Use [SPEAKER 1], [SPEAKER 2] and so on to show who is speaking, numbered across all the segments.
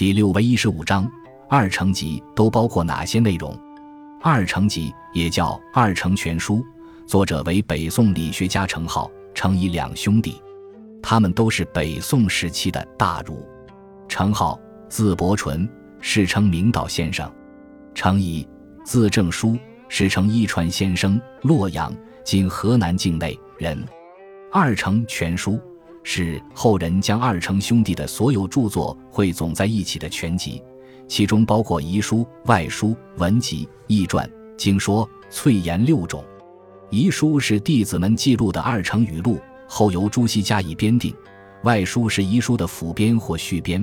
[SPEAKER 1] 第六为一十五章，二程集都包括哪些内容？二程集也叫《二程全书》，作者为北宋理学家程颢、程颐两兄弟，他们都是北宋时期的大儒。程颢字伯纯，世称明道先生；程颐字正书，世称一传先生，洛阳（今河南境内）人。《二程全书》。是后人将二程兄弟的所有著作汇总在一起的全集，其中包括遗书、外书、文集、异传、经说、粹言六种。遗书是弟子们记录的二程语录，后由朱熹加以编定；外书是遗书的辅编或续编；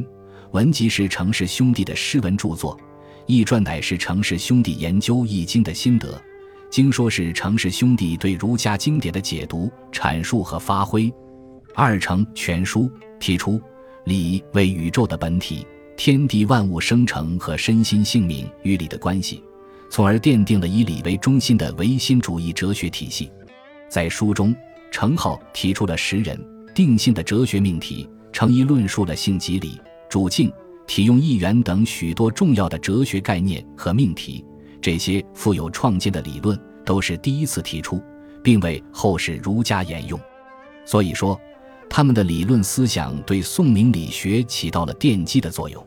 [SPEAKER 1] 文集是程氏兄弟的诗文著作；异传乃是程氏兄弟研究易经的心得；经说是程氏兄弟对儒家经典的解读、阐述和发挥。二程全书提出，理为宇宙的本体，天地万物生成和身心性命与理的关系，从而奠定了以理为中心的唯心主义哲学体系。在书中，程颢提出了识人定性的哲学命题，程颐论述了性即理、主静、体用一元等许多重要的哲学概念和命题。这些富有创建的理论都是第一次提出，并为后世儒家沿用。所以说。他们的理论思想对宋明理学起到了奠基的作用。